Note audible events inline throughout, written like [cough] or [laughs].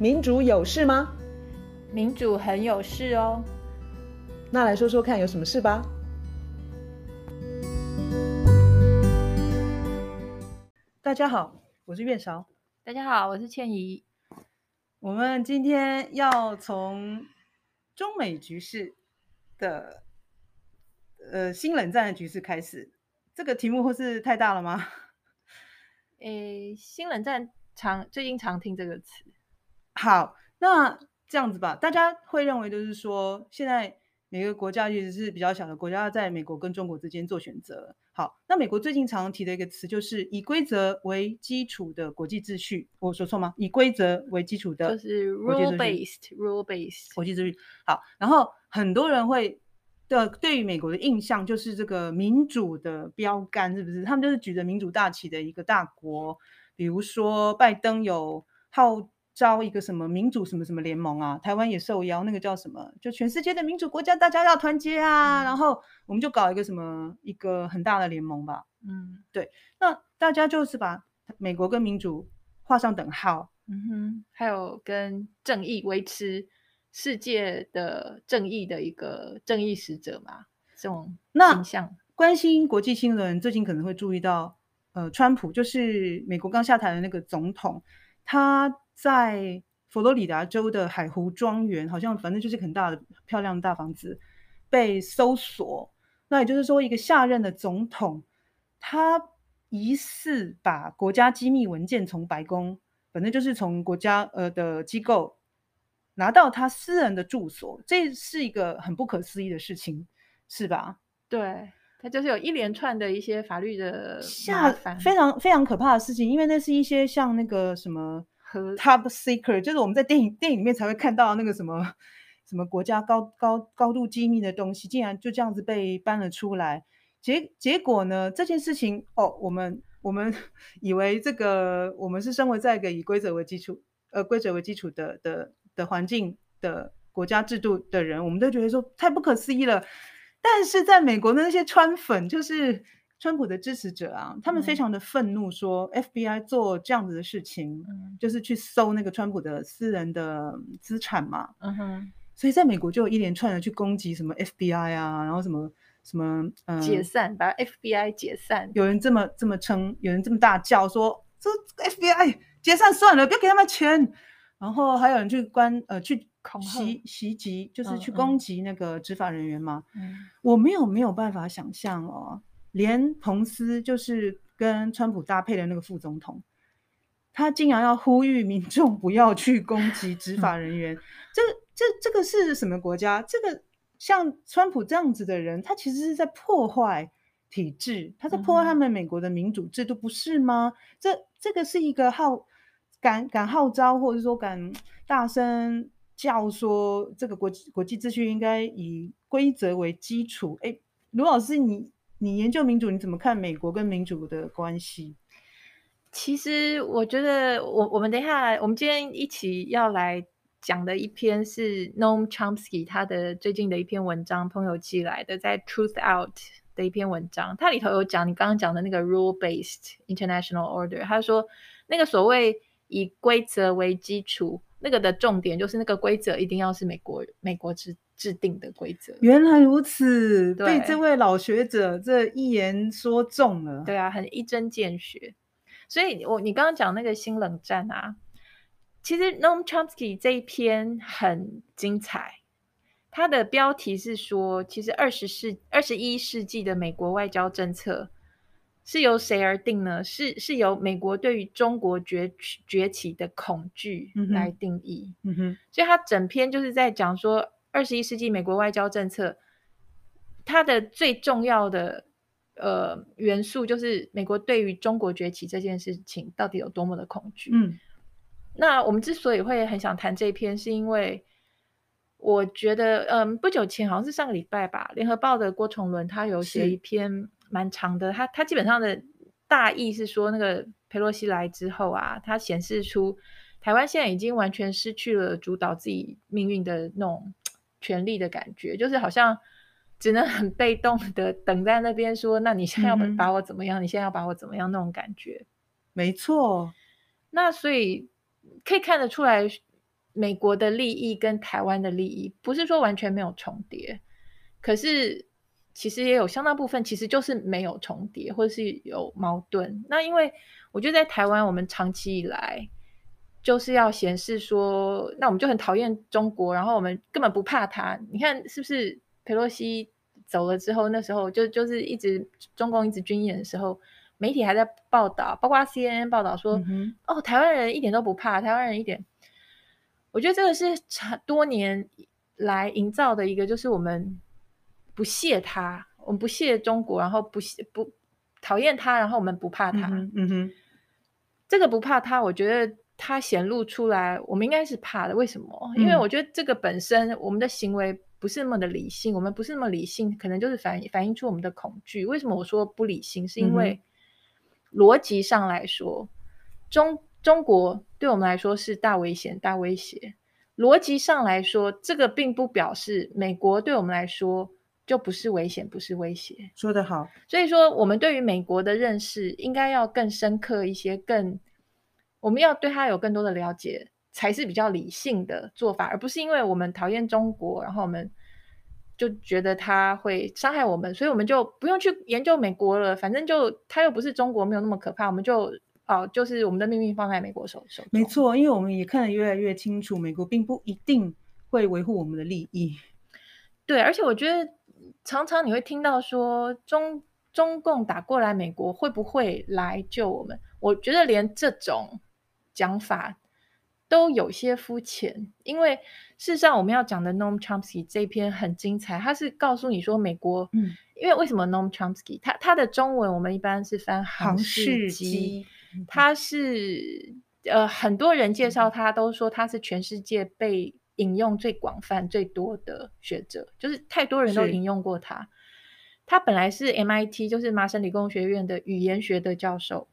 民主有事吗？民主很有事哦。那来说说看，有什么事吧？大家好，我是月韶。大家好，我是倩怡。我们今天要从中美局势的呃新冷战的局势开始。这个题目或是太大了吗？诶，新冷战常最近常听这个词。好，那这样子吧，大家会认为就是说，现在每个国家，其实是比较小的国家，在美国跟中国之间做选择。好，那美国最近常提的一个词就是以规则为基础的国际秩序，我说错吗？以规则为基础的，就是 rule based rule based 国际秩序。好，然后很多人会的对于美国的印象就是这个民主的标杆，是不是？他们就是举着民主大旗的一个大国，比如说拜登有号。招一个什么民主什么什么联盟啊？台湾也受邀，那个叫什么？就全世界的民主国家，大家要团结啊！嗯、然后我们就搞一个什么一个很大的联盟吧。嗯，对。那大家就是把美国跟民主画上等号。嗯哼，还有跟正义维持世界的正义的一个正义使者嘛？这种形象。那关心国际新闻，最近可能会注意到，呃，川普就是美国刚下台的那个总统，他。在佛罗里达州的海湖庄园，好像反正就是很大的漂亮的大房子被搜索。那也就是说，一个下任的总统，他疑似把国家机密文件从白宫，反正就是从国家呃的机构拿到他私人的住所，这是一个很不可思议的事情，是吧？对，他就是有一连串的一些法律的麻烦，非常非常可怕的事情，因为那是一些像那个什么。和 Top Secret 就是我们在电影电影里面才会看到那个什么什么国家高高高度机密的东西，竟然就这样子被搬了出来。结结果呢，这件事情哦，我们我们 [laughs] 以为这个我们是生活在一个以规则为基础呃规则为基础的的的环境的国家制度的人，我们都觉得说太不可思议了。但是在美国的那些川粉就是。川普的支持者啊，他们非常的愤怒，说 FBI 做这样子的事情，嗯、就是去搜那个川普的私人的资产嘛。嗯哼，所以在美国就有一连串的去攻击什么 FBI 啊，然后什么什么嗯，解散，把 FBI 解散。有人这么这么称，有人这么大叫说，这 FBI 解散算了，不要给他们钱。然后还有人去关呃去袭袭击，就是去攻击那个执法人员嘛。嗯，我没有没有办法想象哦。连彭斯就是跟川普搭配的那个副总统，他竟然要呼吁民众不要去攻击执法人员，这这这个是什么国家？这个像川普这样子的人，他其实是在破坏体制，他在破坏他们美国的民主制度，不是吗？这这个是一个号敢敢号召，或者说敢大声叫说，这个国际国际秩序应该以规则为基础。哎，卢老师你。你研究民主，你怎么看美国跟民主的关系？其实我觉得我，我们等一下，我们今天一起要来讲的一篇是 Noam Chomsky 他的最近的一篇文章，朋友寄来的，在 Truth Out 的一篇文章，它里头有讲你刚刚讲的那个 Rule-based International Order，他说那个所谓以规则为基础，那个的重点就是那个规则一定要是美国美国之。制定的规则，原来如此，被这位老学者这一言说中了。对啊，很一针见血。所以我你刚刚讲那个新冷战啊，其实 Noam Chomsky 这一篇很精彩。它的标题是说，其实二十世二十一世纪的美国外交政策是由谁而定呢？是是由美国对于中国崛崛起的恐惧来定义。嗯哼，所以他整篇就是在讲说。二十一世纪美国外交政策，它的最重要的呃元素就是美国对于中国崛起这件事情到底有多么的恐惧。嗯，那我们之所以会很想谈这一篇，是因为我觉得，嗯，不久前好像是上个礼拜吧，《联合报》的郭崇伦他有写一篇蛮长的，他他基本上的大意是说，那个佩洛西来之后啊，他显示出台湾现在已经完全失去了主导自己命运的那种。权力的感觉，就是好像只能很被动的等在那边说，那你现在要把我怎么样？嗯、你现在要把我怎么样？那种感觉，没错。那所以可以看得出来，美国的利益跟台湾的利益不是说完全没有重叠，可是其实也有相当部分其实就是没有重叠，或者是有矛盾。那因为我觉得在台湾，我们长期以来就是要显示说，那我们就很讨厌中国，然后我们根本不怕他。你看是不是？佩洛西走了之后，那时候就就是一直中共一直军演的时候，媒体还在报道，包括 CNN 报道说，嗯、哦，台湾人一点都不怕，台湾人一点。我觉得这个是长多年来营造的一个，就是我们不屑他，我们不屑中国，然后不屑不讨厌他，然后我们不怕他。嗯哼，嗯哼，这个不怕他，我觉得他显露出来，我们应该是怕的。为什么？因为我觉得这个本身，我们的行为不是那么的理性，我们不是那么理性，可能就是反反映出我们的恐惧。为什么我说不理性？是因为逻辑上来说，中。中国对我们来说是大危险、大威胁。逻辑上来说，这个并不表示美国对我们来说就不是危险、不是威胁。说得好。所以说，我们对于美国的认识应该要更深刻一些，更我们要对他有更多的了解，才是比较理性的做法，而不是因为我们讨厌中国，然后我们就觉得他会伤害我们，所以我们就不用去研究美国了。反正就他又不是中国，没有那么可怕，我们就。哦，就是我们的命运放在美国手手中。没错，因为我们也看得越来越清楚，美国并不一定会维护我们的利益。对，而且我觉得常常你会听到说中中共打过来，美国会不会来救我们？我觉得连这种讲法都有些肤浅，因为事实上我们要讲的 Noam Chomsky 这篇很精彩，他是告诉你说美国，嗯，因为为什么 Noam Chomsky 他他的中文我们一般是翻杭士基。他是呃，很多人介绍他都说他是全世界被引用最广泛、最多的学者，就是太多人都引用过他。他本来是 MIT，就是麻省理工学院的语言学的教授，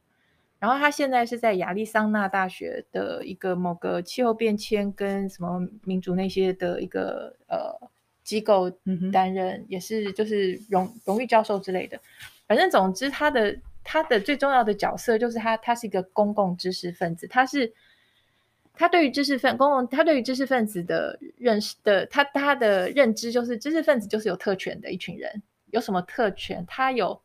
然后他现在是在亚利桑那大学的一个某个气候变迁跟什么民主那些的一个呃机构担任，也是就是荣荣誉教授之类的。反正总之他的。他的最重要的角色就是他，他是一个公共知识分子。他是他对于知识分公共，他对于知识分子的认识的，他他的认知就是知识分子就是有特权的一群人。有什么特权？他有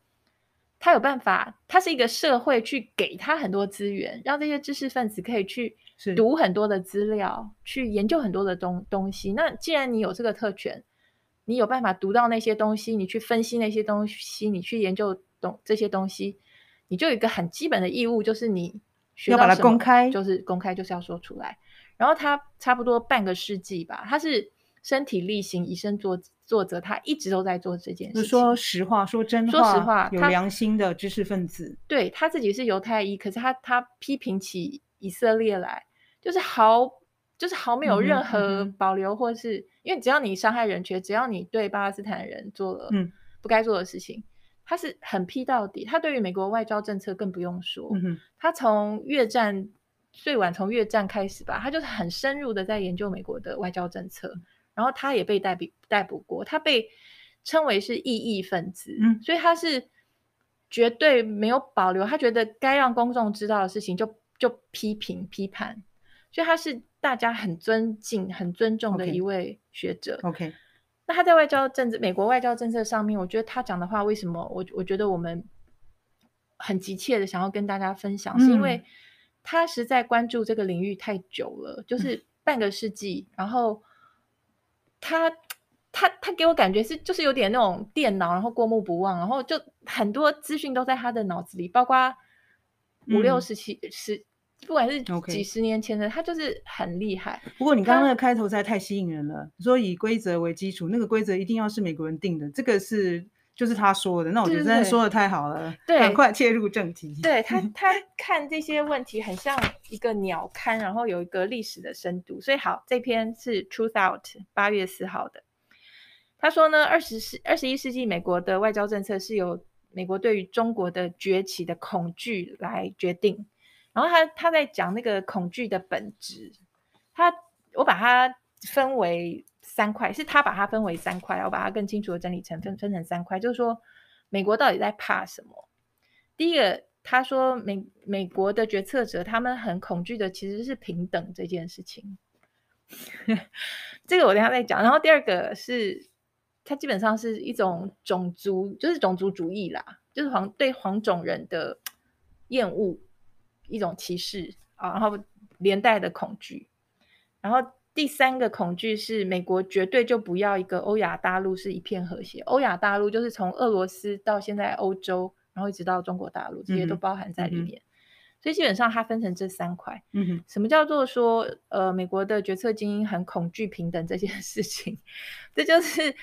他有办法，他是一个社会去给他很多资源，让这些知识分子可以去读很多的资料，去研究很多的东东西。那既然你有这个特权，你有办法读到那些东西，你去分析那些东西，你去研究懂这些东西。你就有一个很基本的义务，就是你学到什么要把它公开，就是公开，就是要说出来。然后他差不多半个世纪吧，他是身体力行、以身作作则，他一直都在做这件事情。说实话，说真话，说实话，有良心的知识分子。他对他自己是犹太裔，可是他他批评起以色列来，就是毫就是毫没有任何保留，或是、因为只要你伤害人权，只要你对巴勒斯坦人做了不该做的事情。嗯他是很批到底，他对于美国外交政策更不用说。嗯、他从越战最晚从越战开始吧，他就是很深入的在研究美国的外交政策。然后他也被逮捕逮捕过，他被称为是异议分子，嗯、所以他是绝对没有保留。他觉得该让公众知道的事情就就批评批判，所以他是大家很尊敬、很尊重的一位学者。OK。okay. 那他在外交政治、美国外交政策上面，我觉得他讲的话，为什么我我觉得我们很急切的想要跟大家分享，嗯、是因为他实在关注这个领域太久了，就是半个世纪。嗯、然后他他他给我感觉是就是有点那种电脑，然后过目不忘，然后就很多资讯都在他的脑子里，包括五六十七十。嗯不管是几十年前的.他就是很厉害。不过你刚刚那个开头实在太吸引人了，说以规则为基础，那个规则一定要是美国人定的，这个是就是他说的。那我觉得真的说的太好了，对，赶快切入正题。对 [laughs] 他，他看这些问题很像一个鸟瞰，然后有一个历史的深度。所以好，这篇是 Truthout 八月四号的。他说呢，二十世二十一世纪美国的外交政策是由美国对于中国的崛起的恐惧来决定。然后他他在讲那个恐惧的本质，他我把它分为三块，是他把它分为三块，我把它更清楚的整理成分分成三块，就是说美国到底在怕什么？第一个，他说美美国的决策者他们很恐惧的其实是平等这件事情，[laughs] 这个我等下再讲。然后第二个是，它基本上是一种种族，就是种族主义啦，就是黄对黄种人的厌恶，一种歧视啊，然后连带的恐惧。然后第三个恐惧是，美国绝对就不要一个欧亚大陆是一片和谐。欧亚大陆就是从俄罗斯到现在欧洲，然后一直到中国大陆，这些都包含在里面。嗯所以基本上它分成这三块。嗯哼，什么叫做说呃美国的决策精英很恐惧平等这件事情？[laughs] 这就是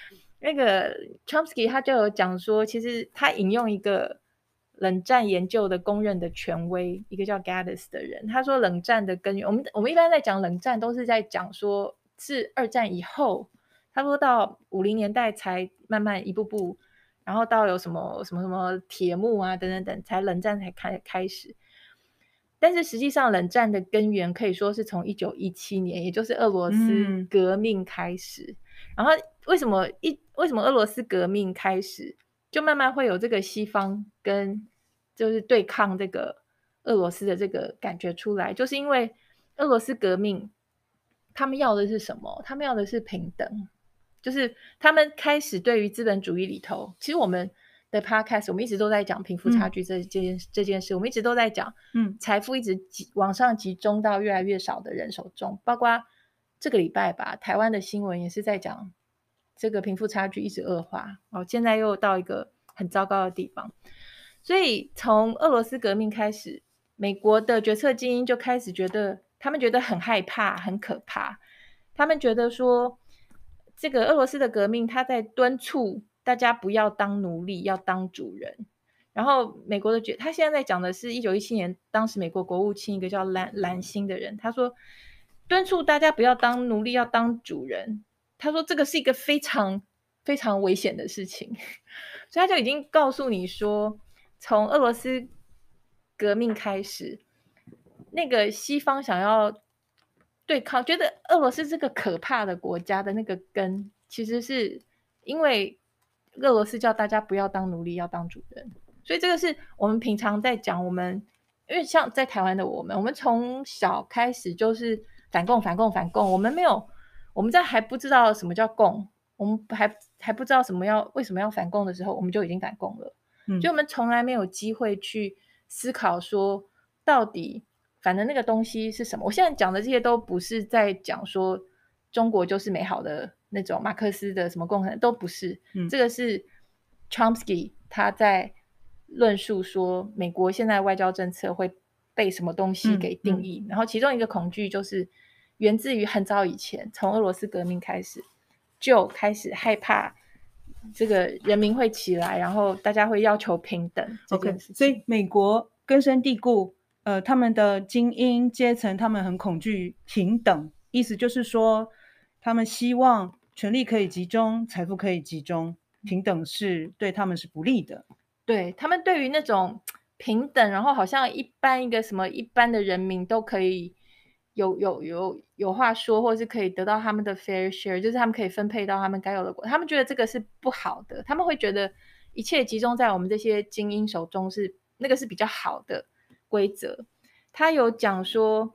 那个 Chomsky 他就有讲说，其实他引用一个冷战研究的公认的权威，一个叫 Gaddis 的人，他说冷战的根源，我们我们一般在讲冷战都是在讲说是二战以后，他说到五零年代才慢慢一步步，然后到有什么什么什么铁幕啊等等等，才冷战才开开始。但是实际上，冷战的根源可以说是从一九一七年，也就是俄罗斯革命开始。嗯、然后为什么一为什么俄罗斯革命开始，就慢慢会有这个西方跟就是对抗这个俄罗斯的这个感觉出来，就是因为俄罗斯革命，他们要的是什么？他们要的是平等，就是他们开始对于资本主义里头，其实我们。的 podcast，我们一直都在讲贫富差距这件、嗯、这件事，我们一直都在讲，嗯，财富一直集往上集中到越来越少的人手中，包括这个礼拜吧，台湾的新闻也是在讲这个贫富差距一直恶化，哦，现在又到一个很糟糕的地方，所以从俄罗斯革命开始，美国的决策精英就开始觉得，他们觉得很害怕，很可怕，他们觉得说，这个俄罗斯的革命，他在敦促。大家不要当奴隶，要当主人。然后美国的决，他现在在讲的是一九一七年，当时美国国务卿一个叫兰兰辛的人，他说敦促大家不要当奴隶，要当主人。他说这个是一个非常非常危险的事情，[laughs] 所以他就已经告诉你说，从俄罗斯革命开始，那个西方想要对抗，觉得俄罗斯这个可怕的国家的那个根，其实是因为。俄罗斯叫大家不要当奴隶，要当主人，所以这个是我们平常在讲。我们因为像在台湾的我们，我们从小开始就是反共、反共、反共。我们没有，我们在还不知道什么叫共，我们还还不知道什么要为什么要反共的时候，我们就已经反共了。嗯，所以我们从来没有机会去思考说，到底反正那个东西是什么。我现在讲的这些都不是在讲说中国就是美好的。那种马克思的什么共产都不是，嗯，这个是 Chomsky 他在论述说美国现在外交政策会被什么东西给定义，嗯嗯、然后其中一个恐惧就是源自于很早以前，从俄罗斯革命开始就开始害怕这个人民会起来，然后大家会要求平等。OK，所以美国根深蒂固，呃，他们的精英阶层他们很恐惧平等，意思就是说他们希望。权力可以集中，财富可以集中，平等是对他们是不利的。对他们对于那种平等，然后好像一般一个什么一般的人民都可以有有有有话说，或是可以得到他们的 fair share，就是他们可以分配到他们该有的国。他们觉得这个是不好的，他们会觉得一切集中在我们这些精英手中是那个是比较好的规则。他有讲说，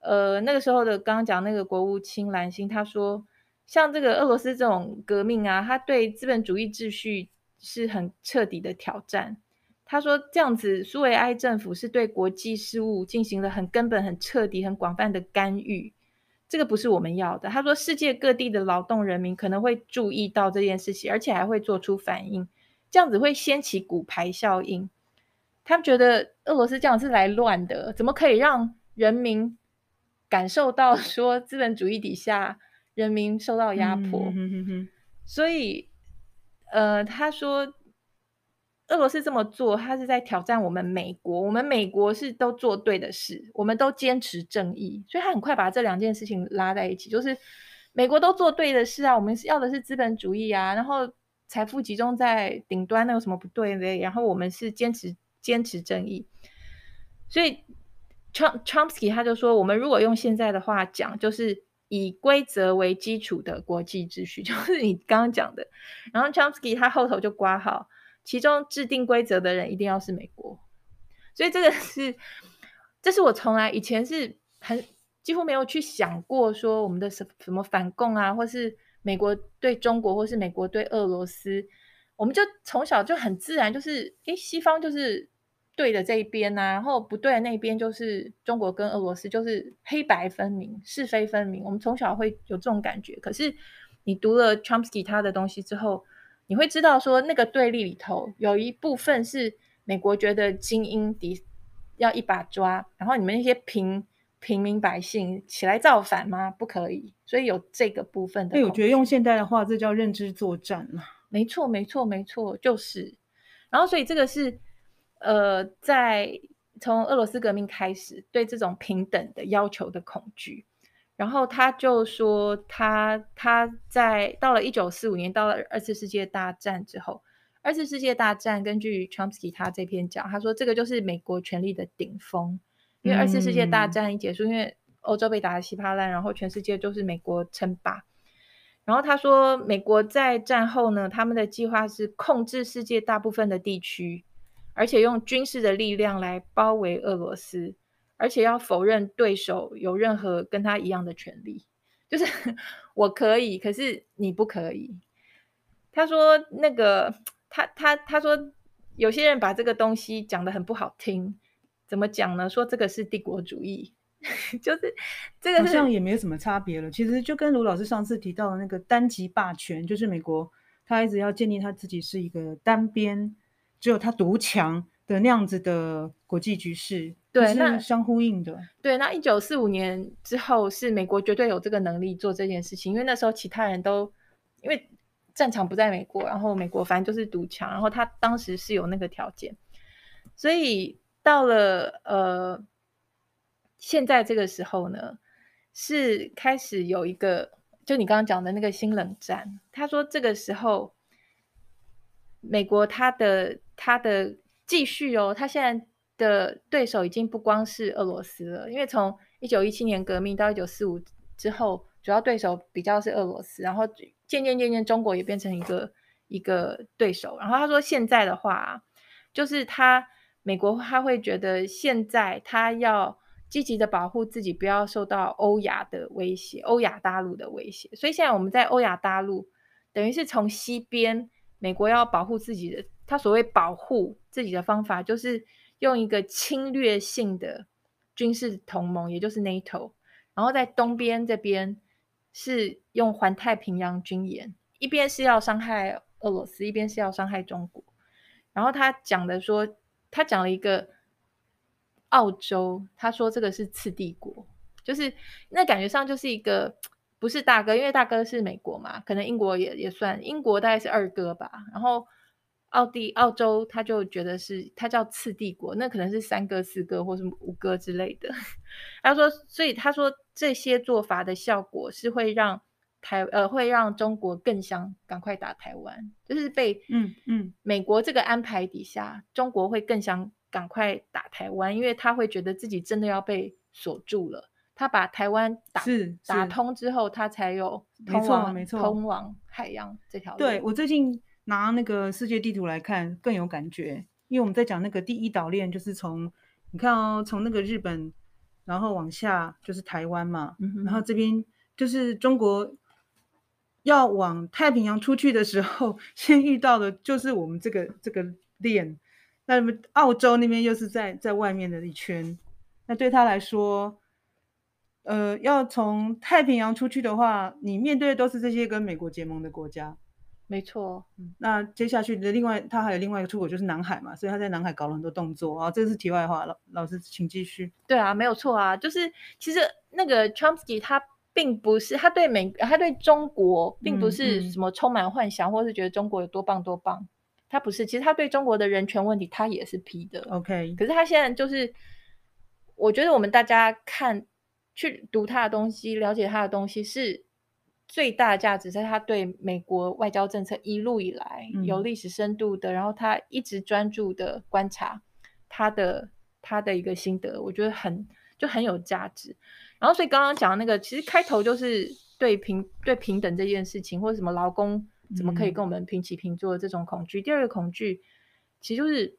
呃，那个时候的刚刚讲那个国务卿兰辛，他说。像这个俄罗斯这种革命啊，他对资本主义秩序是很彻底的挑战。他说这样子，苏维埃政府是对国际事务进行了很根本、很彻底、很广泛的干预，这个不是我们要的。他说世界各地的劳动人民可能会注意到这件事情，而且还会做出反应，这样子会掀起骨牌效应。他们觉得俄罗斯这样是来乱的，怎么可以让人民感受到 [laughs] 说资本主义底下？人民受到压迫，嗯、哼哼哼，所以，呃，他说，俄罗斯这么做，他是在挑战我们美国。我们美国是都做对的事，我们都坚持正义，所以他很快把这两件事情拉在一起，就是美国都做对的事啊，我们是要的是资本主义啊，然后财富集中在顶端，那有什么不对呢？然后我们是坚持坚持正义，所以 Chomsky 他就说，我们如果用现在的话讲，就是。以规则为基础的国际秩序，[laughs] 就是你刚刚讲的。然后 Chomsky 他后头就刮号，其中制定规则的人一定要是美国。所以这个是，这是我从来以前是很几乎没有去想过说我们的什什么反共啊，或是美国对中国，或是美国对俄罗斯，我们就从小就很自然就是，诶，西方就是对的这一边呐、啊，然后不对的那边就是中国跟俄罗斯，就是黑白分明、是非分明。我们从小会有这种感觉。可是你读了 Chomsky 他的东西之后，你会知道说那个对立里头有一部分是美国觉得精英敌要一把抓，然后你们那些平。平民百姓起来造反吗？不可以，所以有这个部分的。对，我觉得用现代的话，这叫认知作战嘛。没错，没错，没错，就是。然后，所以这个是呃，在从俄罗斯革命开始，对这种平等的要求的恐惧。然后他就说他，他他在到了一九四五年，到了二次世界大战之后，二次世界大战根据 Chomsky 他这篇讲，他说这个就是美国权力的顶峰。因为二次世界大战一结束，嗯、因为欧洲被打得稀巴烂，然后全世界就是美国称霸。然后他说，美国在战后呢，他们的计划是控制世界大部分的地区，而且用军事的力量来包围俄罗斯，而且要否认对手有任何跟他一样的权利，就是 [laughs] 我可以，可是你不可以。他说那个他他他说有些人把这个东西讲得很不好听。怎么讲呢？说这个是帝国主义，[laughs] 就是这个好像也没有什么差别了。其实就跟卢老师上次提到的那个单极霸权，就是美国他一直要建立他自己是一个单边，只有他独强的那样子的国际局势，对，那相呼应的。对，那一九四五年之后是美国绝对有这个能力做这件事情，因为那时候其他人都因为战场不在美国，然后美国反正就是独强，然后他当时是有那个条件，所以。到了呃，现在这个时候呢，是开始有一个，就你刚刚讲的那个新冷战。他说这个时候，美国他的他的继续哦，他现在的对手已经不光是俄罗斯了，因为从一九一七年革命到一九四五之后，主要对手比较是俄罗斯，然后渐渐渐渐中国也变成一个一个对手。然后他说现在的话，就是他。美国他会觉得现在他要积极的保护自己，不要受到欧亚的威胁，欧亚大陆的威胁。所以现在我们在欧亚大陆，等于是从西边，美国要保护自己的，他所谓保护自己的方法，就是用一个侵略性的军事同盟，也就是 NATO。然后在东边这边是用环太平洋军演，一边是要伤害俄罗斯，一边是要伤害中国。然后他讲的说。他讲了一个澳洲，他说这个是次帝国，就是那感觉上就是一个不是大哥，因为大哥是美国嘛，可能英国也也算，英国大概是二哥吧。然后奥地澳洲他就觉得是他叫次帝国，那可能是三哥、四哥或是五哥之类的。[laughs] 他说，所以他说这些做法的效果是会让。台呃会让中国更想赶快打台湾，就是被嗯嗯美国这个安排底下，中国会更想赶快打台湾，因为他会觉得自己真的要被锁住了。他把台湾打打通之后，他才有通往没错没错通往海洋这条路。对，我最近拿那个世界地图来看更有感觉，因为我们在讲那个第一岛链，就是从你看哦，从那个日本然后往下就是台湾嘛，嗯、然后这边就是中国。要往太平洋出去的时候，[laughs] 先遇到的就是我们这个这个链。那么澳洲那边又是在在外面的一圈。那对他来说，呃，要从太平洋出去的话，你面对的都是这些跟美国结盟的国家。没错。嗯那接下去的另外，他还有另外一个出口就是南海嘛，所以他在南海搞了很多动作啊。这是题外话，老老师请继续。对啊，没有错啊，就是其实那个 Chomsky 他。并不是他对美，他对中国并不是什么充满幻想，嗯嗯、或是觉得中国有多棒多棒。他不是，其实他对中国的人权问题，他也是批的。OK，可是他现在就是，我觉得我们大家看去读他的东西，了解他的东西，是最大的价值，在他对美国外交政策一路以来有历史深度的，嗯、然后他一直专注的观察他的他的一个心得，我觉得很就很有价值。然后，所以刚刚讲的那个，其实开头就是对平对平等这件事情，或者什么劳工怎么可以跟我们平起平坐的这种恐惧。嗯、第二个恐惧，其实就是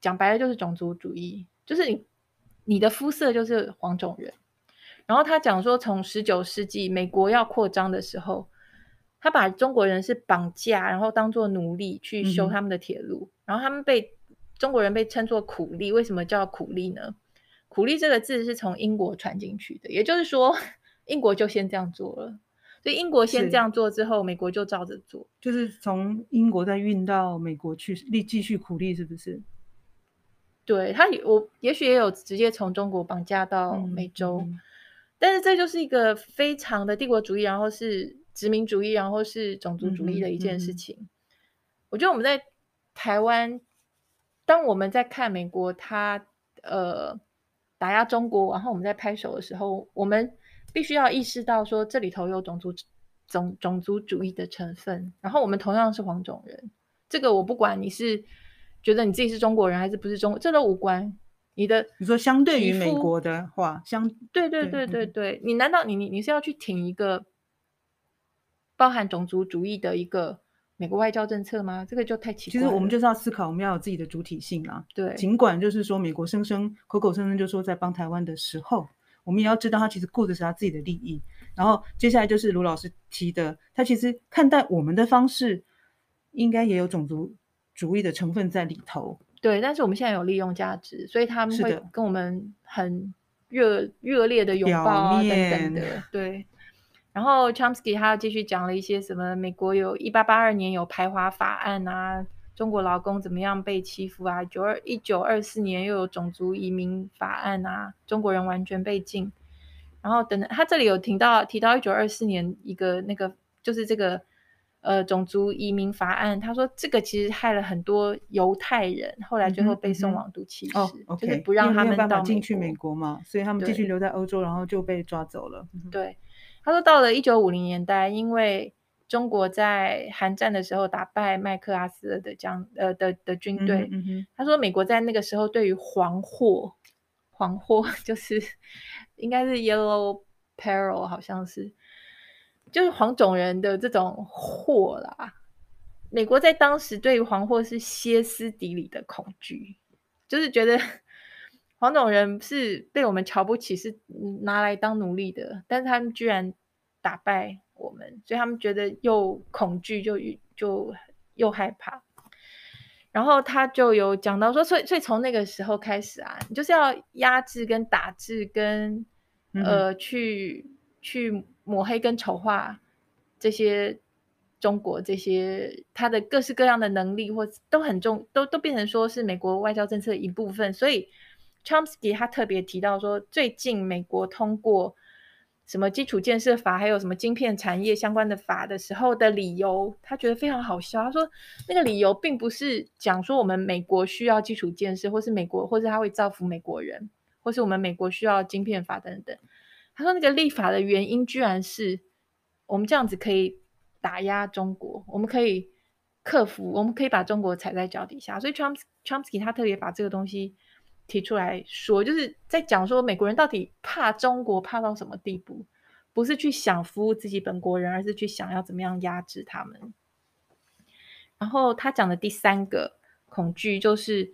讲白了就是种族主义，就是你你的肤色就是黄种人。然后他讲说，从十九世纪美国要扩张的时候，他把中国人是绑架，然后当做奴隶去修他们的铁路，嗯、然后他们被中国人被称作苦力。为什么叫苦力呢？苦力这个字是从英国传进去的，也就是说，英国就先这样做了。所以英国先这样做之后，美国就照着做，就是从英国再运到美国去，立继续苦力，是不是？对他，我也许也有直接从中国绑架到美洲，嗯嗯、但是这就是一个非常的帝国主义，然后是殖民主义，然后是种族主义的一件事情。嗯嗯、我觉得我们在台湾，当我们在看美国他呃打压中国，然后我们在拍手的时候，我们。必须要意识到说，这里头有种族种种族主义的成分。然后我们同样是黄种人，这个我不管你是觉得你自己是中国人还是不是中国，这都无关。你的你说相对于美国的话，相对对对对对，你难道你你你是要去挺一个包含种族主义的一个美国外交政策吗？这个就太奇怪。其实我们就是要思考，我们要有自己的主体性啊。对，尽管就是说美国声声口口声声就说在帮台湾的时候。我们也要知道，他其实顾的是他自己的利益。然后接下来就是卢老师提的，他其实看待我们的方式，应该也有种族主义的成分在里头。对，但是我们现在有利用价值，所以他们会跟我们很热热烈的拥抱啊等等的。对。然后 Chomsky 他又继续讲了一些什么，美国有一八八二年有排华法案啊。中国劳工怎么样被欺负啊？九二一九二四年又有种族移民法案啊，中国人完全被禁。然后等等，他这里有提到提到一九二四年一个那个就是这个呃种族移民法案，他说这个其实害了很多犹太人，后来最后被送往毒气室，嗯嗯 oh, okay. 就是不让他们到进去美国嘛，所以他们继续留在欧洲，然后就被抓走了。对，他说到了一九五零年代，因为中国在韩战的时候打败麦克阿瑟的将呃的的军队，他说美国在那个时候对于黄货，黄货 [laughs] 就是应该是 yellow peril，好像是就是黄种人的这种祸啦。美国在当时对于黄祸是歇斯底里的恐惧，就是觉得 [laughs] 黄种人是被我们瞧不起，是拿来当奴隶的，但是他们居然打败。我们，所以他们觉得又恐惧，就就又害怕。然后他就有讲到说，所以所以从那个时候开始啊，你就是要压制跟打制跟呃去去抹黑跟丑化这些中国这些他的各式各样的能力，或都很重，都都变成说是美国外交政策的一部分。所以 Chomsky 他特别提到说，最近美国通过。什么基础建设法，还有什么晶片产业相关的法的时候的理由，他觉得非常好笑。他说那个理由并不是讲说我们美国需要基础建设，或是美国，或是他会造福美国人，或是我们美国需要晶片法等等。他说那个立法的原因，居然是我们这样子可以打压中国，我们可以克服，我们可以把中国踩在脚底下。所以 Chomsky Chomsky 他特别把这个东西。提出来说，就是在讲说美国人到底怕中国怕到什么地步，不是去想服务自己本国人，而是去想要怎么样压制他们。然后他讲的第三个恐惧就是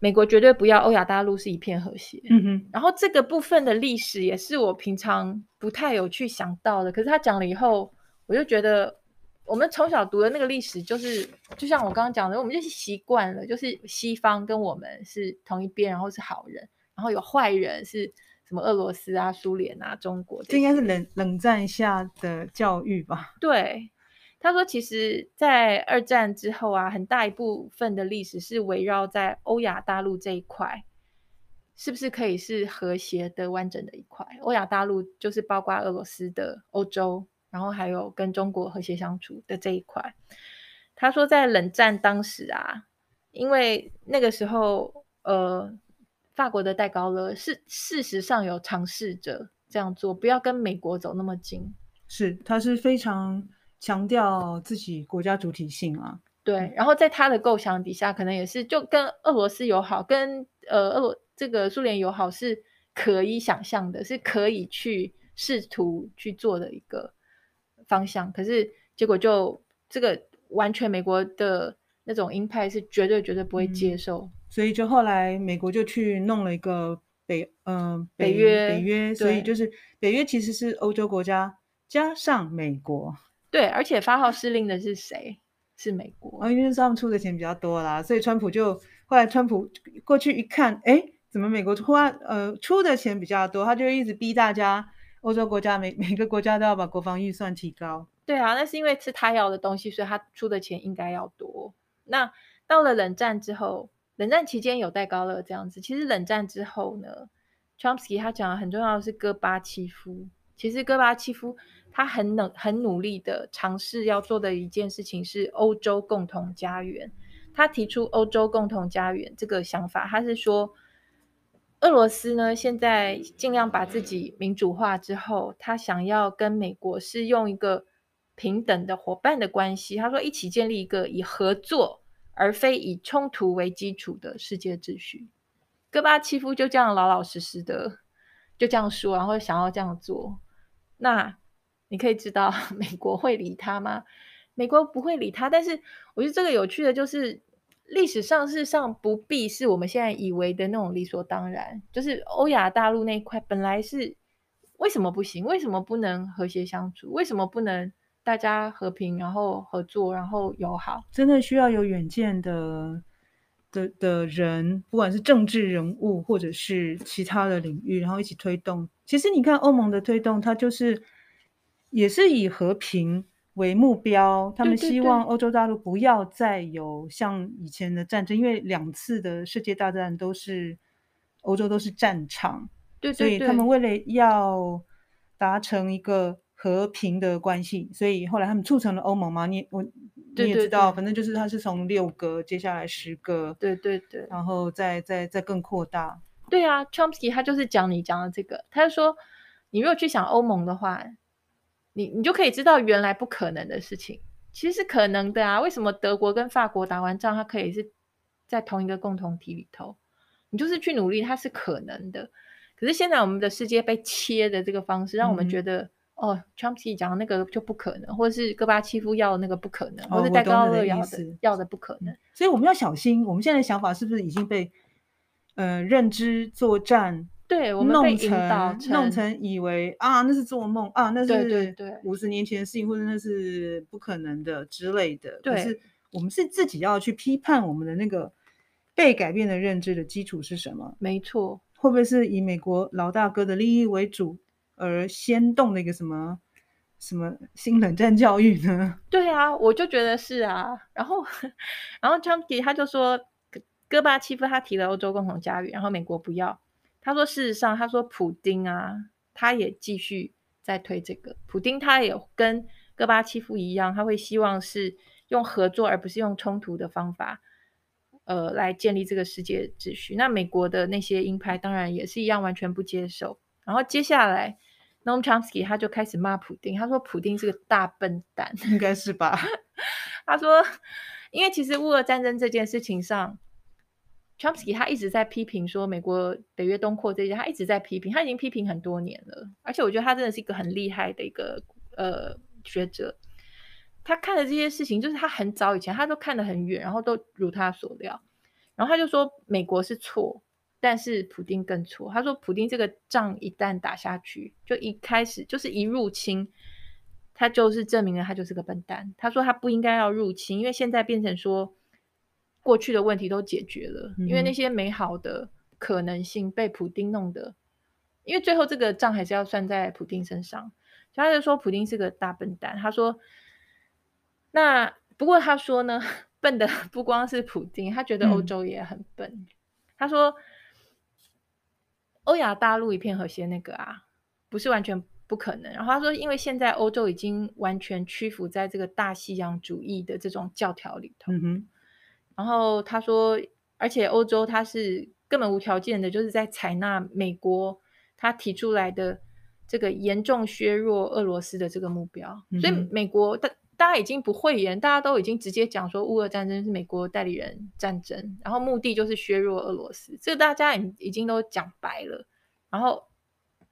美国绝对不要欧亚大陆是一片和谐。嗯哼。然后这个部分的历史也是我平常不太有去想到的，可是他讲了以后，我就觉得。我们从小读的那个历史，就是就像我刚刚讲的，我们就是习惯了，就是西方跟我们是同一边，然后是好人，然后有坏人是什么俄罗斯啊、苏联啊、中国。这应该是冷冷战下的教育吧？对，他说，其实，在二战之后啊，很大一部分的历史是围绕在欧亚大陆这一块，是不是可以是和谐的、完整的一块？欧亚大陆就是包括俄罗斯的欧洲。然后还有跟中国和谐相处的这一块，他说在冷战当时啊，因为那个时候呃，法国的戴高乐是事实上有尝试着这样做，不要跟美国走那么近。是，他是非常强调自己国家主体性啊。对，然后在他的构想底下，可能也是就跟俄罗斯友好，跟呃俄罗这个苏联友好是可以想象的，是可以去试图去做的一个。方向，可是结果就这个完全美国的那种鹰派是绝对绝对不会接受，嗯，所以就后来美国就去弄了一个北嗯、呃、北约北约，所以就是北约其实是欧洲国家加上美国。对，而且发号施令的是谁？是美国。啊，因为他们出的钱比较多啦，所以川普就后来川普过去一看，哎，怎么美国花呃出的钱比较多，他就一直逼大家欧洲国家每 [laughs] 每个国家都要把国防预算提高。对啊，那是因为是他要的东西，所以他出的钱应该要多。那到了冷战之后，冷战期间有戴高乐这样子，其实冷战之后呢，Chomsky 他讲的很重要的是戈巴契夫。其实戈巴契夫他很努很努力的尝试要做的一件事情是欧洲共同家园。他提出欧洲共同家园这个想法，他是说，俄罗斯呢现在尽量把自己民主化之后，他想要跟美国是用一个。平等的伙伴的关系，他说一起建立一个以合作而非以冲突为基础的世界秩序。戈巴契夫就这样老老实实的就这样说，然后想要这样做。那你可以知道 [laughs] 美国会理他吗？美国不会理他。但是我觉得这个有趣的就是历史上事实上不必是我们现在以为的那种理所当然。就是欧亚大陆那一块本来是为什么不行？为什么不能和谐相处？为什么不能？大家和平，然后合作，然后友好，真的需要有远见的的的人，不管是政治人物或者是其他的领域，然后一起推动。其实你看欧盟的推动，它就是也是以和平为目标，他们希望欧洲大陆不要再有像以前的战争，因为两次的世界大战都是欧洲都是战场，对，对，对，所以他们为了要达成一个。和平的关系，所以后来他们促成了欧盟嘛？你我你也知道，反正就是它是从六个，接下来十个，对对对，然后再再再更扩大。对啊，Chomsky 他就是讲你讲的这个，他就说，你如果去想欧盟的话，你你就可以知道原来不可能的事情，其实是可能的啊。为什么德国跟法国打完仗，它可以是在同一个共同体里头？你就是去努力，它是可能的。可是现在我们的世界被切的这个方式，让我们觉得。嗯哦，Trumpy 讲的那个就不可能，或者是戈巴契夫要的那个不可能，哦、或者戴高乐要的，的要的不可能。所以我们要小心，我们现在的想法是不是已经被呃认知作战对我们被引导成弄成以为啊那是做梦啊那是对五十年前的事情，或者那是不可能的之类的。对，可是我们是自己要去批判我们的那个被改变的认知的基础是什么？没错，会不会是以美国老大哥的利益为主？而先动的一个什么什么新冷战教育呢？[laughs] 对啊，我就觉得是啊。然后，然后 Chomsky 他就说，戈巴契夫他提了欧洲共同家园，然后美国不要。他说，事实上，他说普丁啊，他也继续在推这个。普丁他也跟戈巴契夫一样，他会希望是用合作而不是用冲突的方法，呃，来建立这个世界秩序。那美国的那些鹰派当然也是一样，完全不接受。然后接下来。Noam Chomsky 他就开始骂普丁，他说普丁是个大笨蛋，应该是吧？[laughs] 他说，因为其实乌俄战争这件事情上，Chomsky 他一直在批评说美国北约东扩这些，他一直在批评，他已经批评很多年了。而且我觉得他真的是一个很厉害的一个呃学者，他看的这些事情，就是他很早以前他都看得很远，然后都如他所料，然后他就说美国是错。但是普丁更错。他说，普丁这个仗一旦打下去，就一开始就是一入侵，他就是证明了他就是个笨蛋。他说他不应该要入侵，因为现在变成说过去的问题都解决了，因为那些美好的可能性被普丁弄的，因为最后这个账还是要算在普丁身上。所以他就说普丁是个大笨蛋。他说，那不过他说呢，笨的不光是普丁，他觉得欧洲也很笨。嗯、他说。欧亚大陆一片和谐，那个啊，不是完全不可能。然后他说，因为现在欧洲已经完全屈服在这个大西洋主义的这种教条里头。嗯哼。然后他说，而且欧洲它是根本无条件的，就是在采纳美国他提出来的这个严重削弱俄罗斯的这个目标。嗯。所以美国大。大家已经不讳言，大家都已经直接讲说，乌俄战争是美国代理人战争，然后目的就是削弱俄罗斯，这个大家已已经都讲白了。然后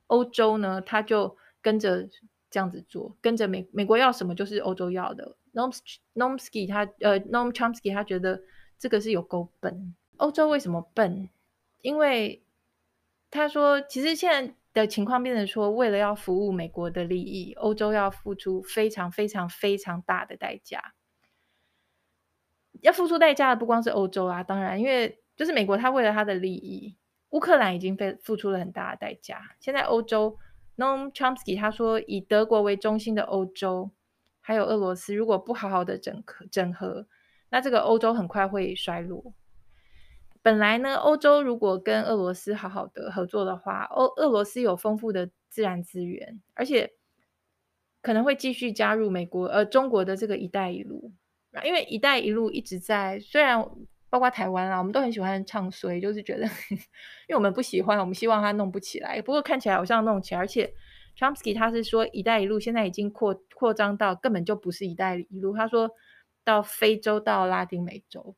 欧洲呢，他就跟着这样子做，跟着美美国要什么就是欧洲要的。Noam Chomsky 他呃 Noam Chomsky 他觉得这个是有够笨。欧洲为什么笨？因为他说，其实现在的情况变成说，为了要服务美国的利益，欧洲要付出非常非常非常大的代价。要付出代价的不光是欧洲啊，当然，因为就是美国，他为了他的利益，乌克兰已经被付出了很大的代价。现在欧洲，NOM Chomsky 他说，以德国为中心的欧洲，还有俄罗斯，如果不好好的整合整合，那这个欧洲很快会衰落。本来呢，欧洲如果跟俄罗斯好好的合作的话，欧俄罗斯有丰富的自然资源，而且可能会继续加入美国呃中国的这个“一带一路”，因为“一带一路”一直在，虽然包括台湾啊，我们都很喜欢唱衰，就是觉得，[laughs] 因为我们不喜欢，我们希望它弄不起来。不过看起来好像弄起来，而且 Chomsky 他是说“一带一路”现在已经扩扩张到根本就不是“一带一路”，他说到非洲到拉丁美洲。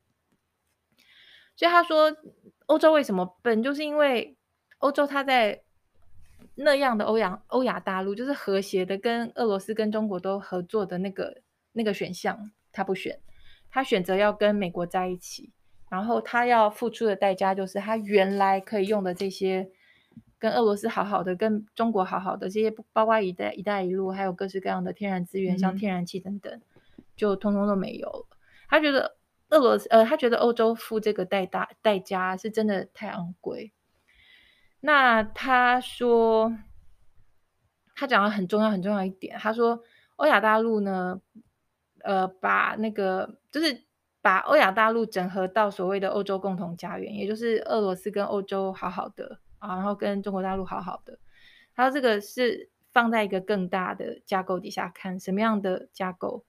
所以他说，欧洲为什么笨，就是因为欧洲它在那样的欧亚欧亚大陆，就是和谐的跟俄罗斯跟中国都合作的那个那个选项，他不选，他选择要跟美国在一起，然后他要付出的代价就是他原来可以用的这些跟俄罗斯好好的、跟中国好好的这些，包括一带一带一路，还有各式各样的天然资源，像天然气等等，就通通都没有了。他觉得。俄罗斯呃，他觉得欧洲付这个代大代价是真的太昂贵。那他说，他讲了很重要很重要一点，他说欧亚大陆呢，呃，把那个就是把欧亚大陆整合到所谓的欧洲共同家园，也就是俄罗斯跟欧洲好好的啊，然后跟中国大陆好好的。他说这个是放在一个更大的架构底下看，什么样的架构？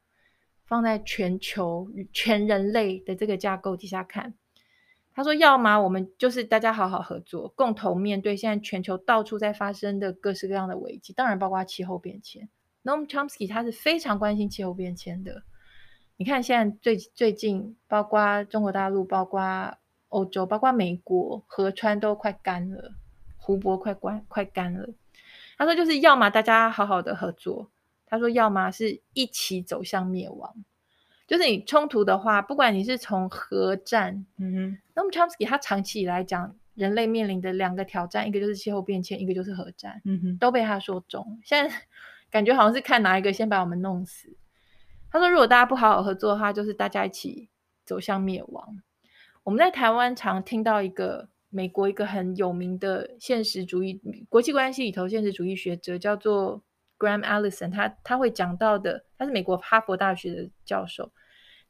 放在全球全人类的这个架构底下看，他说：“要么我们就是大家好好合作，共同面对现在全球到处在发生的各式各样的危机，当然包括气候变迁。Noam Chomsky 他是非常关心气候变迁的。你看现在最最近，包括中国大陆、包括欧洲、包括美国，河川都快干了，湖泊快干快干了。他说就是要么大家好好的合作。”他说：“要么是一起走向灭亡，就是你冲突的话，不管你是从核战，嗯哼，那么 Chomsky 他长期以来讲，人类面临的两个挑战，一个就是气候变迁，一个就是核战，嗯哼，都被他说中。现在 [laughs] 感觉好像是看哪一个先把我们弄死。他说，如果大家不好好合作的话，就是大家一起走向灭亡。我们在台湾常听到一个美国一个很有名的现实主义国际关系里头现实主义学者，叫做。Graham Allison，他他会讲到的，他是美国哈佛大学的教授，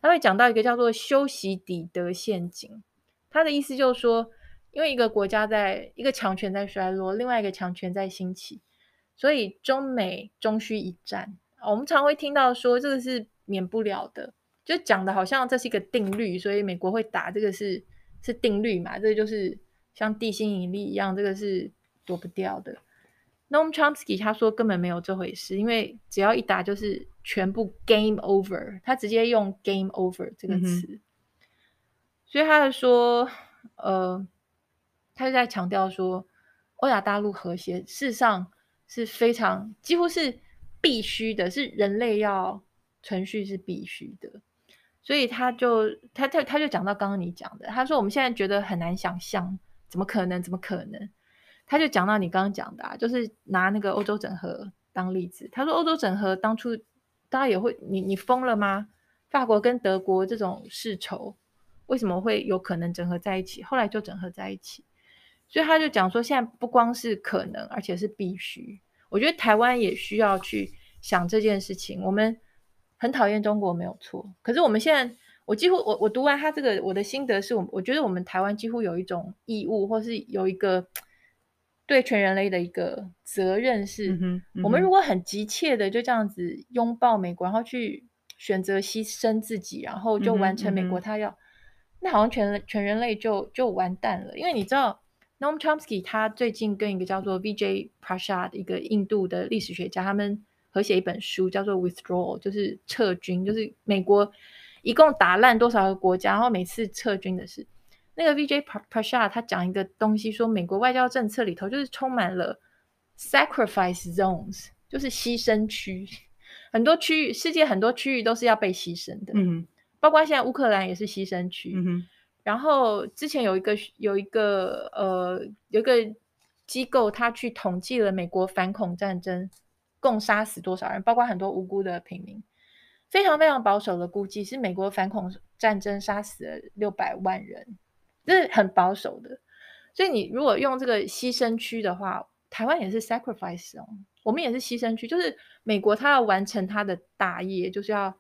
他会讲到一个叫做修习底德陷阱。他的意思就是说，因为一个国家在一个强权在衰落，另外一个强权在兴起，所以中美终须一战。我们常会听到说，这个是免不了的，就讲的好像这是一个定律，所以美国会打这个是是定律嘛，这个就是像地心引力一样，这个是躲不掉的。Noam Chomsky 他说根本没有这回事，因为只要一打就是全部 game over，他直接用 game over 这个词，嗯、所以他就说，呃，他就在强调说，欧亚大陆和谐事实上是非常几乎是必须的，是人类要存续是必须的，所以他就他他他就讲到刚刚你讲的，他说我们现在觉得很难想象，怎么可能？怎么可能？他就讲到你刚刚讲的啊，就是拿那个欧洲整合当例子。他说欧洲整合当初大家也会，你你疯了吗？法国跟德国这种世仇，为什么会有可能整合在一起？后来就整合在一起。所以他就讲说，现在不光是可能，而且是必须。我觉得台湾也需要去想这件事情。我们很讨厌中国没有错，可是我们现在，我几乎我我读完他这个，我的心得是我我觉得我们台湾几乎有一种义务，或是有一个。对全人类的一个责任是，嗯嗯、我们如果很急切的就这样子拥抱美国，然后去选择牺牲自己，然后就完成美国他要，那好像全全人类就就完蛋了。因为你知道，Noam Chomsky 他最近跟一个叫做 Vijay Prashad 一个印度的历史学家，他们合写一本书，叫做 Withdrawal，就是撤军，就是美国一共打烂多少个国家，然后每次撤军的事。那个 Vijay Prashad 他讲一个东西，说美国外交政策里头就是充满了 sacrifice zones，就是牺牲区，很多区域，世界很多区域都是要被牺牲的，嗯，包括现在乌克兰也是牺牲区，嗯，然后之前有一个有一个呃有一个机构他去统计了美国反恐战争共杀死多少人，包括很多无辜的平民。非常非常保守的估计是美国反恐战争杀死了六百万人，这是很保守的。所以你如果用这个牺牲区的话，台湾也是 sacrifice 哦，我们也是牺牲区。就是美国他要完成他的大业，就是要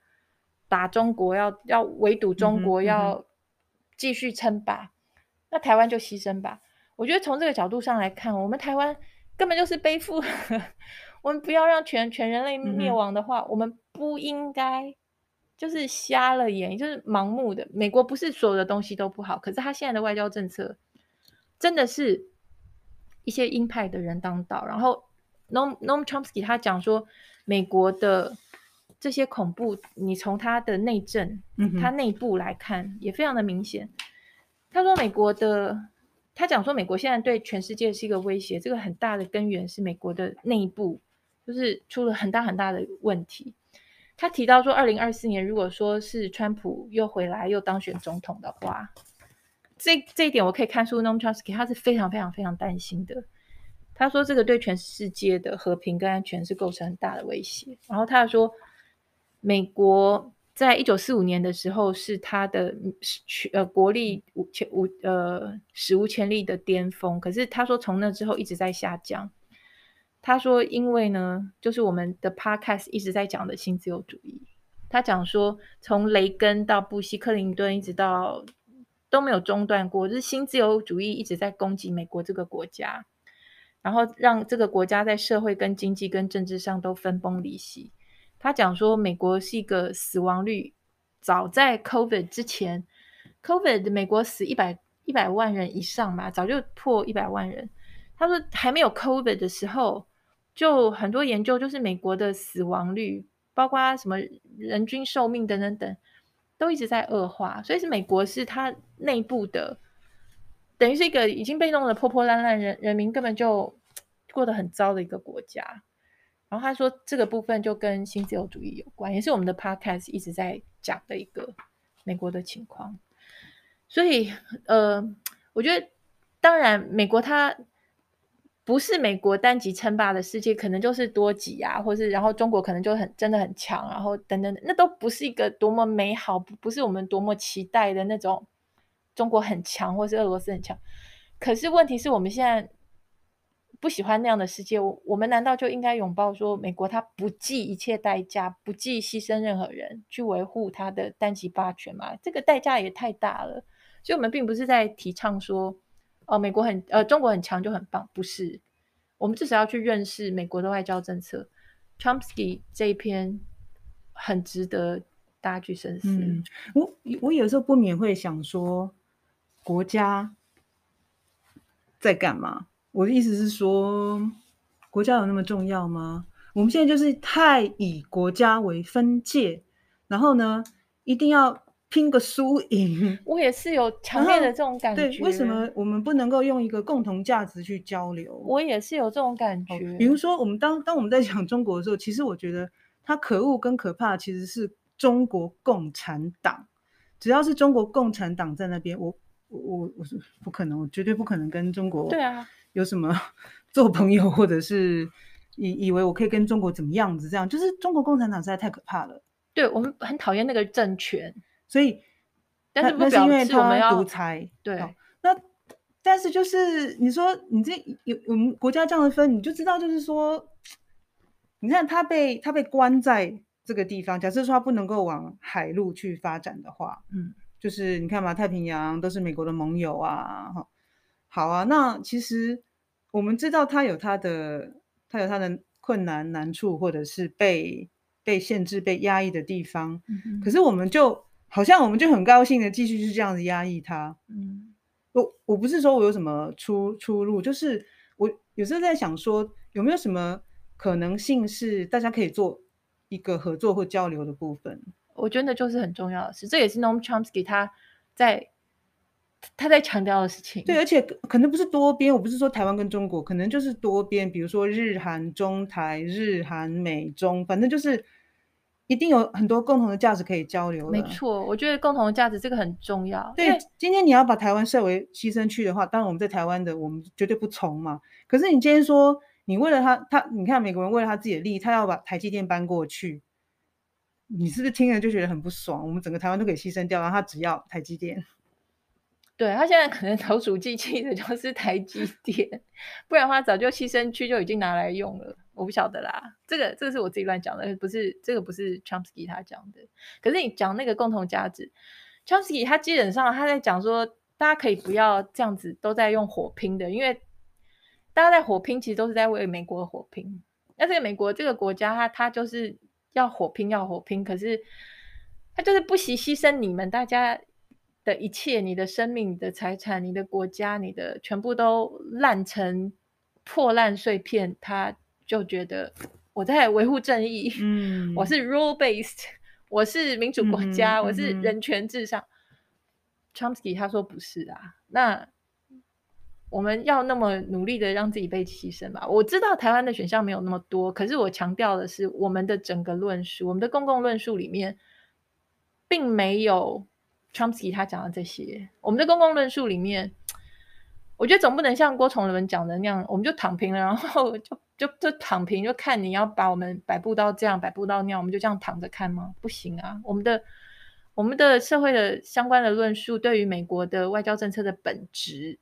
打中国，要要围堵中国，嗯、要继续称霸。那台湾就牺牲吧。我觉得从这个角度上来看，我们台湾根本就是背负。[laughs] 我们不要让全全人类灭亡的话，嗯、我们不应该就是瞎了眼，就是盲目的。美国不是所有的东西都不好，可是他现在的外交政策真的是一些鹰派的人当道。然后 Noam Noam Chomsky 他讲说，美国的这些恐怖，你从他的内政、嗯、他内部来看也非常的明显。他说美国的。他讲说，美国现在对全世界是一个威胁，这个很大的根源是美国的内部，就是出了很大很大的问题。他提到说，二零二四年如果说是川普又回来又当选总统的话，这这一点我可以看出 Noam Chomsky 他是非常非常非常担心的。他说，这个对全世界的和平跟安全是构成很大的威胁。然后他说，美国。在一九四五年的时候，是他的呃国力无前无呃史无前例的巅峰。可是他说，从那之后一直在下降。他说，因为呢，就是我们的 podcast 一直在讲的新自由主义。他讲说，从雷根到布希、克林顿，一直到都没有中断过，就是新自由主义一直在攻击美国这个国家，然后让这个国家在社会、跟经济、跟政治上都分崩离析。他讲说，美国是一个死亡率，早在 COVID 之前，COVID 美国死一百一百万人以上嘛，早就破一百万人。他说还没有 COVID 的时候，就很多研究就是美国的死亡率，包括什么人均寿命等等等，都一直在恶化。所以是美国是它内部的，等于是一个已经被弄得破破烂烂，人人民根本就过得很糟的一个国家。然后他说，这个部分就跟新自由主义有关，也是我们的 podcast 一直在讲的一个美国的情况。所以，呃，我觉得，当然，美国它不是美国单极称霸的世界，可能就是多极啊，或是然后中国可能就很真的很强，然后等等，那都不是一个多么美好，不是我们多么期待的那种中国很强，或是俄罗斯很强。可是问题是我们现在。不喜欢那样的世界，我我们难道就应该拥抱说，美国它不计一切代价，不计牺牲任何人去维护它的单极霸权吗？这个代价也太大了。所以，我们并不是在提倡说，哦，美国很呃，中国很强就很棒，不是。我们至少要去认识美国的外交政策。Chomsky 这一篇很值得大家去深思。嗯，我我有时候不免会想说，国家在干嘛？我的意思是说，国家有那么重要吗？我们现在就是太以国家为分界，然后呢，一定要拼个输赢。[laughs] 我也是有强烈的这种感觉。对，为什么我们不能够用一个共同价值去交流？我也是有这种感觉。比如说，我们当当我们在讲中国的时候，其实我觉得它可恶跟可怕其实是中国共产党。只要是中国共产党在那边，我我我是不可能，我绝对不可能跟中国。对啊。[laughs] 有什么 [laughs] 做朋友，或者是以以为我可以跟中国怎么样子？这样就是中国共产党实在太可怕了。对，我们很讨厌那个政权，所以但是不表示我们要独裁。对，那但是就是你说你这有我们国家这样的分，你就知道就是说，你看他被他被关在这个地方，假设说他不能够往海路去发展的话，嗯，就是你看嘛，太平洋都是美国的盟友啊，哈。好啊，那其实我们知道他有他的，他有他的困难难处，或者是被被限制、被压抑的地方。嗯。可是我们就好像我们就很高兴的继续是这样子压抑他。嗯，我我不是说我有什么出出路，就是我有时候在想说，有没有什么可能性是大家可以做一个合作或交流的部分？我觉得就是很重要的事，这也是 Noam Chomsky 他在。他在强调的事情，对，而且可能不是多边，我不是说台湾跟中国，可能就是多边，比如说日韩中台、日韩美中，反正就是一定有很多共同的价值可以交流。没错，我觉得共同的价值这个很重要。对，今天你要把台湾设为牺牲区的话，当然我们在台湾的我们绝对不从嘛。可是你今天说，你为了他，他你看美国人为了他自己的利益，他要把台积电搬过去，你是不是听了就觉得很不爽？我们整个台湾都可以牺牲掉，然后他只要台积电。对，他现在可能投鼠忌器的就是台积电，不然的话早就牺牲区就已经拿来用了。我不晓得啦，这个这个是我自己乱讲的，不是这个不是 Chomsky 他讲的。可是你讲那个共同价值，Chomsky 他基本上他在讲说，大家可以不要这样子都在用火拼的，因为大家在火拼其实都是在为美国火拼。那这个美国这个国家，他他就是要火拼要火拼，可是他就是不惜牺牲你们大家。的一切，你的生命、你的财产、你的国家、你的全部都烂成破烂碎片，他就觉得我在维护正义。[laughs] 嗯，我是 rule based，我是民主国家，嗯、我是人权至上。嗯、Chomsky 他说不是啊，那我们要那么努力的让自己被牺牲吧？我知道台湾的选项没有那么多，可是我强调的是，我们的整个论述，我们的公共论述里面，并没有。Chomsky 他讲的这些，我们的公共论述里面，我觉得总不能像郭崇伦讲的那样，我们就躺平了，然后就就就躺平，就看你要把我们摆布到这样，摆布到那样，我们就这样躺着看吗？不行啊！我们的我们的社会的相关的论述，对于美国的外交政策的本质，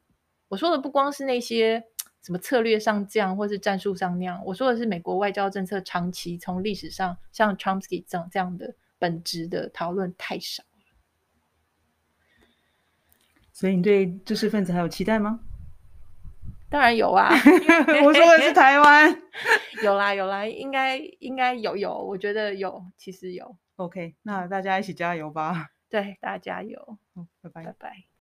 我说的不光是那些什么策略上这样，或是战术上那样，我说的是美国外交政策长期从历史上像 Chomsky 这样这样的本质的讨论太少。所以你对知识分子还有期待吗？当然有啊！[laughs] 我说的是台湾，[laughs] 有啦有啦，应该应该有有，我觉得有，其实有。OK，那大家一起加油吧！对，大家加油！拜拜拜拜。